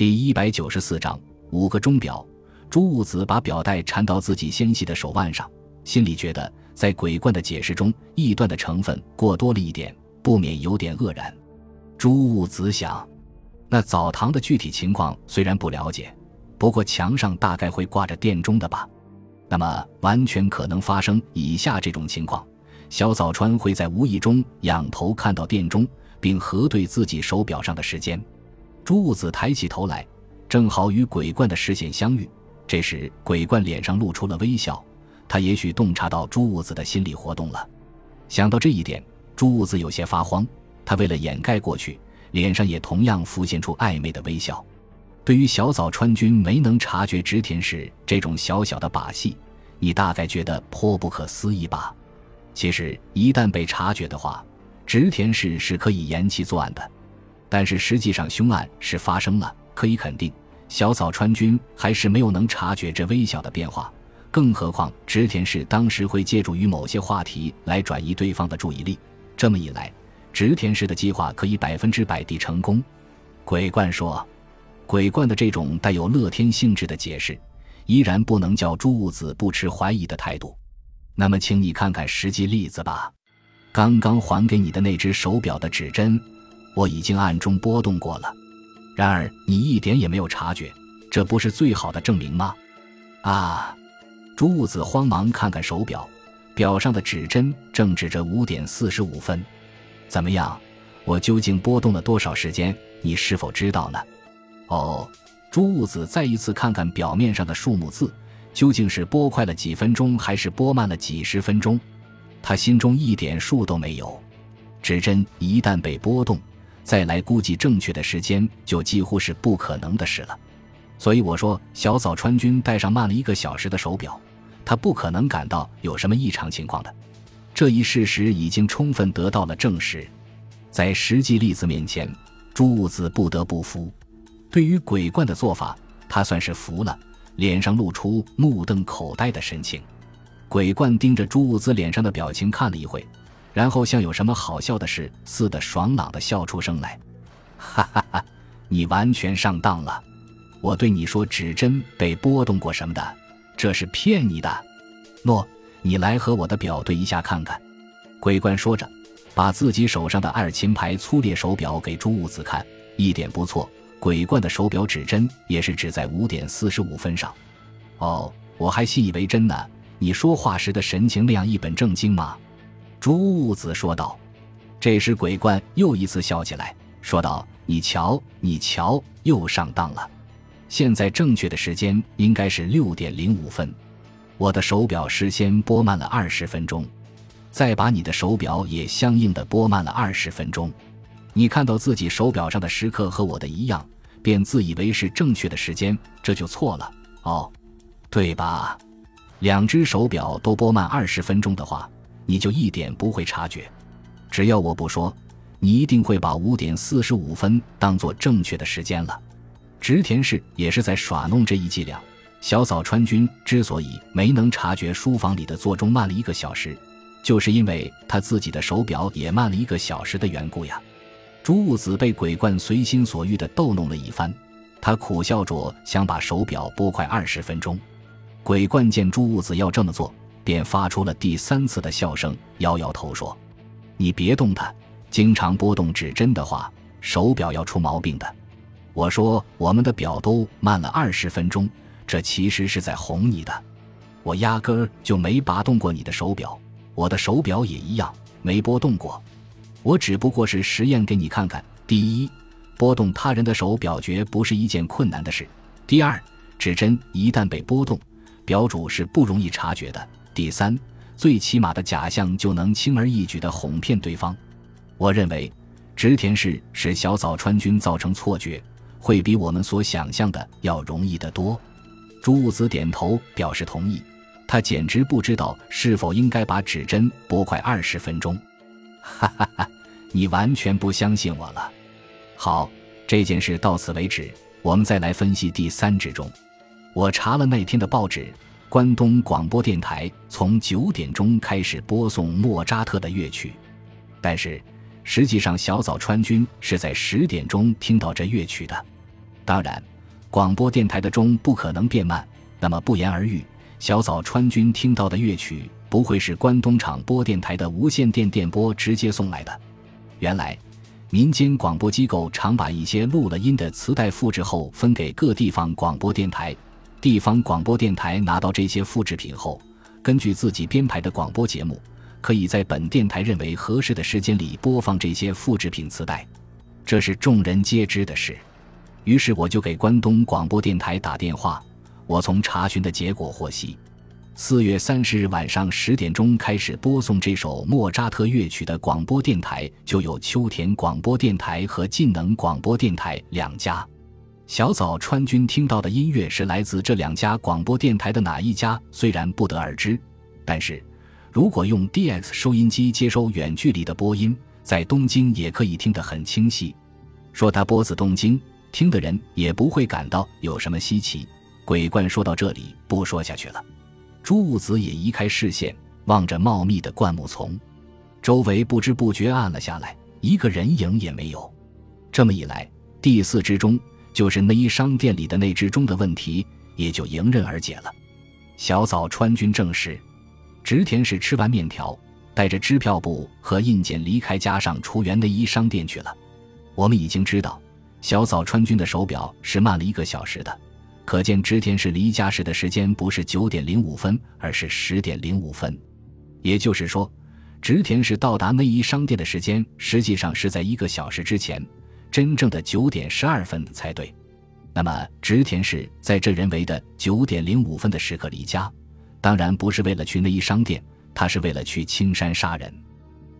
第一百九十四章五个钟表。朱兀子把表带缠到自己纤细的手腕上，心里觉得在鬼怪的解释中，臆断的成分过多了一点，不免有点愕然。朱兀子想，那澡堂的具体情况虽然不了解，不过墙上大概会挂着电钟的吧？那么完全可能发生以下这种情况：小早川会在无意中仰头看到电钟，并核对自己手表上的时间。朱兀子抬起头来，正好与鬼怪的视线相遇。这时，鬼怪脸上露出了微笑，他也许洞察到朱兀子的心理活动了。想到这一点，朱兀子有些发慌。他为了掩盖过去，脸上也同样浮现出暧昧的微笑。对于小早川君没能察觉织田氏这种小小的把戏，你大概觉得颇不可思议吧？其实，一旦被察觉的话，织田氏是可以延期作案的。但是实际上，凶案是发生了，可以肯定。小早川君还是没有能察觉这微小的变化，更何况织田氏当时会借助于某些话题来转移对方的注意力。这么一来，织田氏的计划可以百分之百地成功。鬼怪说：“鬼怪的这种带有乐天性质的解释，依然不能叫朱兀子不持怀疑的态度。那么，请你看看实际例子吧。刚刚还给你的那只手表的指针，我已经暗中波动过了。”然而你一点也没有察觉，这不是最好的证明吗？啊！朱兀子慌忙看看手表，表上的指针正指着五点四十五分。怎么样？我究竟拨动了多少时间？你是否知道呢？哦，朱兀子再一次看看表面上的数目字，究竟是拨快了几分钟，还是拨慢了几十分钟？他心中一点数都没有。指针一旦被拨动，再来估计正确的时间，就几乎是不可能的事了。所以我说，小早川君戴上慢了一个小时的手表，他不可能感到有什么异常情况的。这一事实已经充分得到了证实。在实际例子面前，朱兀子不得不服。对于鬼怪的做法，他算是服了，脸上露出目瞪口呆的神情。鬼怪盯着朱兀子脸上的表情看了一会。然后像有什么好笑的事似的，爽朗的笑出声来，哈哈哈！你完全上当了。我对你说指针被拨动过什么的，这是骗你的。诺，你来和我的表对一下看看。鬼官说着，把自己手上的爱尔琴牌粗劣手表给朱五子看，一点不错。鬼官的手表指针也是指在五点四十五分上。哦，我还信以为真呢。你说话时的神情那样一本正经吗？朱兀子说道。这时，鬼怪又一次笑起来，说道：“你瞧，你瞧，又上当了。现在正确的时间应该是六点零五分。我的手表事先拨慢了二十分钟，再把你的手表也相应的拨慢了二十分钟。你看到自己手表上的时刻和我的一样，便自以为是正确的时间，这就错了哦，对吧？两只手表都拨慢二十分钟的话。”你就一点不会察觉，只要我不说，你一定会把五点四十五分当做正确的时间了。织田氏也是在耍弄这一伎俩。小早川君之所以没能察觉书房里的座钟慢了一个小时，就是因为他自己的手表也慢了一个小时的缘故呀。朱兀子被鬼怪随心所欲地逗弄了一番，他苦笑着想把手表拨快二十分钟。鬼怪见朱兀子要这么做。便发出了第三次的笑声，摇摇头说：“你别动它，经常拨动指针的话，手表要出毛病的。”我说：“我们的表都慢了二十分钟，这其实是在哄你的。我压根儿就没拔动过你的手表，我的手表也一样没拨动过。我只不过是实验给你看看。第一，拨动他人的手表绝不是一件困难的事；第二，指针一旦被拨动，表主是不容易察觉的。”第三，最起码的假象就能轻而易举地哄骗对方。我认为，织田氏使小早川军造成错觉，会比我们所想象的要容易得多。朱务子点头表示同意。他简直不知道是否应该把指针拨快二十分钟。哈哈哈，你完全不相信我了。好，这件事到此为止。我们再来分析第三指钟。我查了那天的报纸。关东广播电台从九点钟开始播送莫扎特的乐曲，但是实际上小早川君是在十点钟听到这乐曲的。当然，广播电台的钟不可能变慢，那么不言而喻，小早川君听到的乐曲不会是关东厂播电台的无线电电波直接送来的。原来，民间广播机构常把一些录了音的磁带复制后分给各地方广播电台，地方广播电台拿到这些复制品后，根据自己编排的广播节目，可以在本电台认为合适的时间里播放这些复制品磁带，这是众人皆知的事。于是我就给关东广播电台打电话。我从查询的结果获悉，四月三十日晚上十点钟开始播送这首莫扎特乐曲的广播电台就有秋田广播电台和晋能广播电台两家。小早川君听到的音乐是来自这两家广播电台的哪一家，虽然不得而知，但是如果用 DX 收音机接收远距离的播音，在东京也可以听得很清晰。说他播自东京。听的人也不会感到有什么稀奇。鬼怪说到这里，不说下去了。朱雾子也移开视线，望着茂密的灌木丛，周围不知不觉暗了下来，一个人影也没有。这么一来，第四只钟就是内衣商店里的那只钟的问题也就迎刃而解了。小早川君证实，植田氏吃完面条，带着支票簿和印件离开家上出园内衣商店去了。我们已经知道。小早川君的手表是慢了一个小时的，可见织田氏离家时的时间不是九点零五分，而是十点零五分。也就是说，直田氏到达内衣商店的时间实际上是在一个小时之前，真正的九点十二分才对。那么，植田氏在这人为的九点零五分的时刻离家，当然不是为了去内衣商店，他是为了去青山杀人。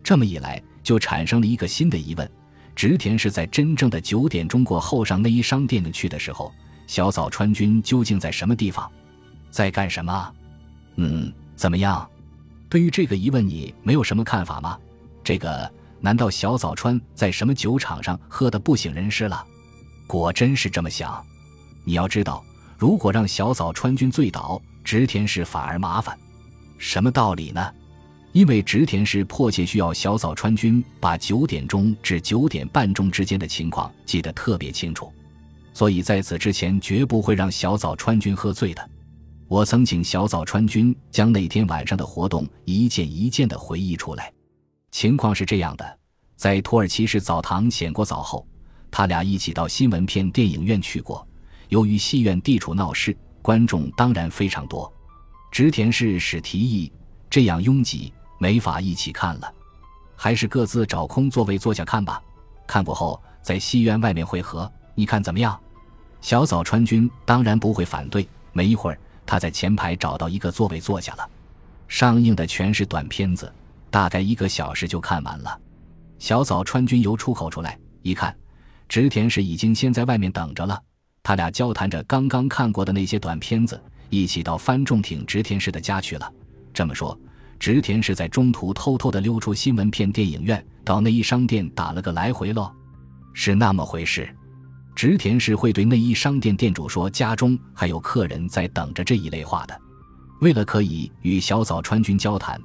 这么一来，就产生了一个新的疑问。植田是在真正的九点钟过后上内衣商店去的时候，小早川君究竟在什么地方，在干什么？嗯，怎么样？对于这个疑问，你没有什么看法吗？这个难道小早川在什么酒场上喝的不省人事了？果真是这么想？你要知道，如果让小早川君醉倒，植田氏反而麻烦。什么道理呢？因为植田氏迫切需要小早川君把九点钟至九点半钟之间的情况记得特别清楚，所以在此之前绝不会让小早川君喝醉的。我曾请小早川君将那天晚上的活动一件一件的回忆出来。情况是这样的：在土耳其市澡堂洗过澡后，他俩一起到新闻片电影院去过。由于戏院地处闹市，观众当然非常多。植田氏使提议，这样拥挤。没法一起看了，还是各自找空座位坐下看吧。看过后在戏院外面会合，你看怎么样？小早川君当然不会反对。没一会儿，他在前排找到一个座位坐下了。上映的全是短片子，大概一个小时就看完了。小早川君由出口出来，一看，植田氏已经先在外面等着了。他俩交谈着刚刚看过的那些短片子，一起到翻重艇植田氏的家去了。这么说。植田氏在中途偷偷的溜出新闻片电影院，到内衣商店打了个来回喽，是那么回事。直田氏会对内衣商店店主说家中还有客人在等着这一类话的。为了可以与小早川君交谈，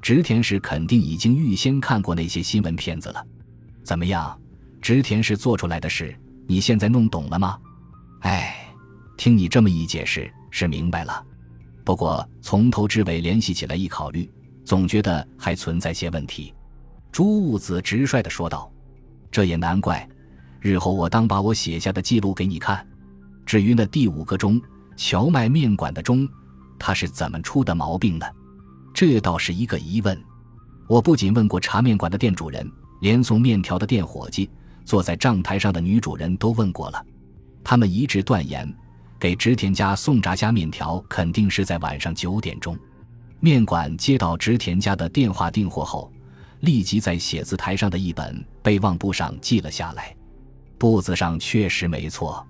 植田氏肯定已经预先看过那些新闻片子了。怎么样，植田氏做出来的事，你现在弄懂了吗？哎，听你这么一解释，是明白了。不过从头至尾联系起来一考虑。总觉得还存在些问题，朱雾子直率地说道：“这也难怪，日后我当把我写下的记录给你看。至于那第五个钟，荞麦面馆的钟，它是怎么出的毛病呢？这倒是一个疑问。我不仅问过茶面馆的店主人，连送面条的店伙计，坐在账台上的女主人都问过了，他们一致断言，给植田家送炸虾面条肯定是在晚上九点钟。”面馆接到植田家的电话订货后，立即在写字台上的一本备忘簿上记了下来。簿子上确实没错。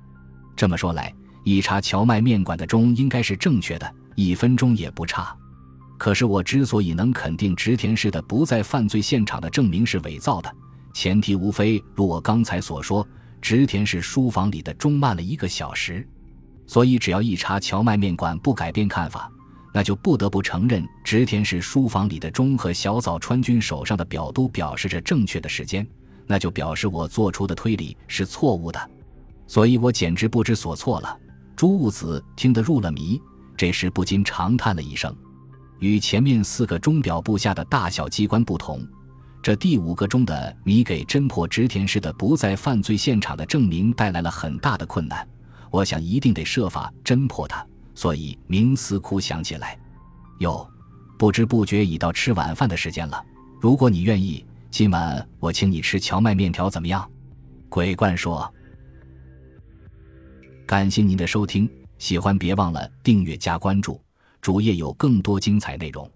这么说来，一查荞麦面馆的钟应该是正确的，一分钟也不差。可是我之所以能肯定植田氏的不在犯罪现场的证明是伪造的，前提无非如我刚才所说，植田氏书房里的钟慢了一个小时。所以只要一查荞麦面馆，不改变看法。那就不得不承认，植田氏书房里的钟和小早川君手上的表都表示着正确的时间，那就表示我做出的推理是错误的，所以我简直不知所措了。朱务子听得入了迷，这时不禁长叹了一声。与前面四个钟表部下的大小机关不同，这第五个钟的谜给侦破植田氏的不在犯罪现场的证明带来了很大的困难。我想一定得设法侦破它，所以冥思苦想起来。哟，不知不觉已到吃晚饭的时间了。如果你愿意，今晚我请你吃荞麦面条，怎么样？鬼怪说。感谢您的收听，喜欢别忘了订阅加关注，主页有更多精彩内容。